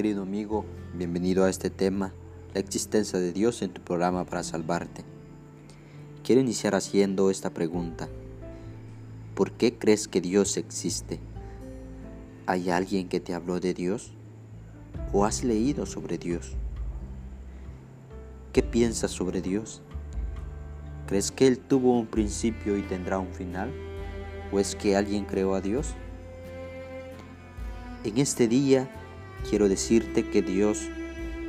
querido amigo, bienvenido a este tema, la existencia de Dios en tu programa para salvarte. Quiero iniciar haciendo esta pregunta. ¿Por qué crees que Dios existe? ¿Hay alguien que te habló de Dios? ¿O has leído sobre Dios? ¿Qué piensas sobre Dios? ¿Crees que Él tuvo un principio y tendrá un final? ¿O es que alguien creó a Dios? En este día quiero decirte que Dios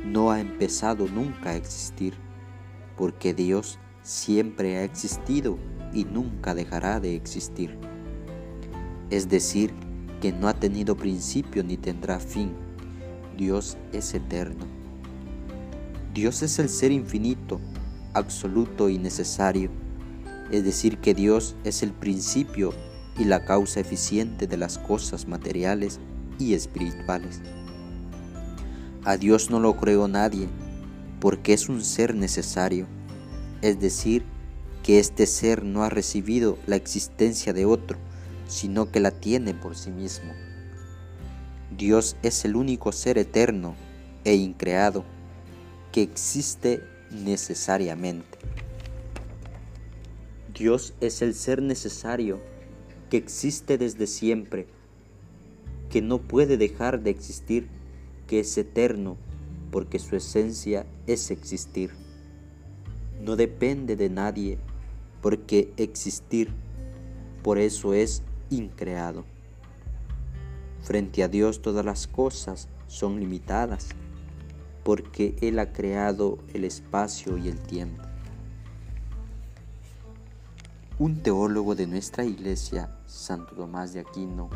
no ha empezado nunca a existir, porque Dios siempre ha existido y nunca dejará de existir. Es decir, que no ha tenido principio ni tendrá fin. Dios es eterno. Dios es el ser infinito, absoluto y necesario. Es decir, que Dios es el principio y la causa eficiente de las cosas materiales y espirituales. A Dios no lo creó nadie, porque es un ser necesario, es decir, que este ser no ha recibido la existencia de otro, sino que la tiene por sí mismo. Dios es el único ser eterno e increado que existe necesariamente. Dios es el ser necesario que existe desde siempre, que no puede dejar de existir que es eterno porque su esencia es existir. No depende de nadie porque existir, por eso es increado. Frente a Dios todas las cosas son limitadas porque Él ha creado el espacio y el tiempo. Un teólogo de nuestra iglesia, Santo Tomás de Aquino,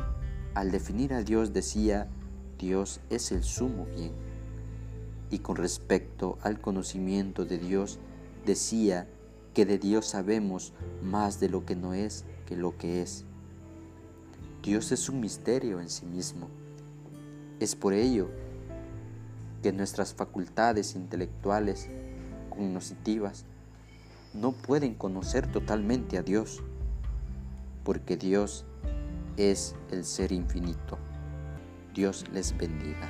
al definir a Dios decía Dios es el sumo bien. Y con respecto al conocimiento de Dios, decía que de Dios sabemos más de lo que no es que lo que es. Dios es un misterio en sí mismo. Es por ello que nuestras facultades intelectuales cognitivas no pueden conocer totalmente a Dios, porque Dios es el ser infinito. Dios les bendiga.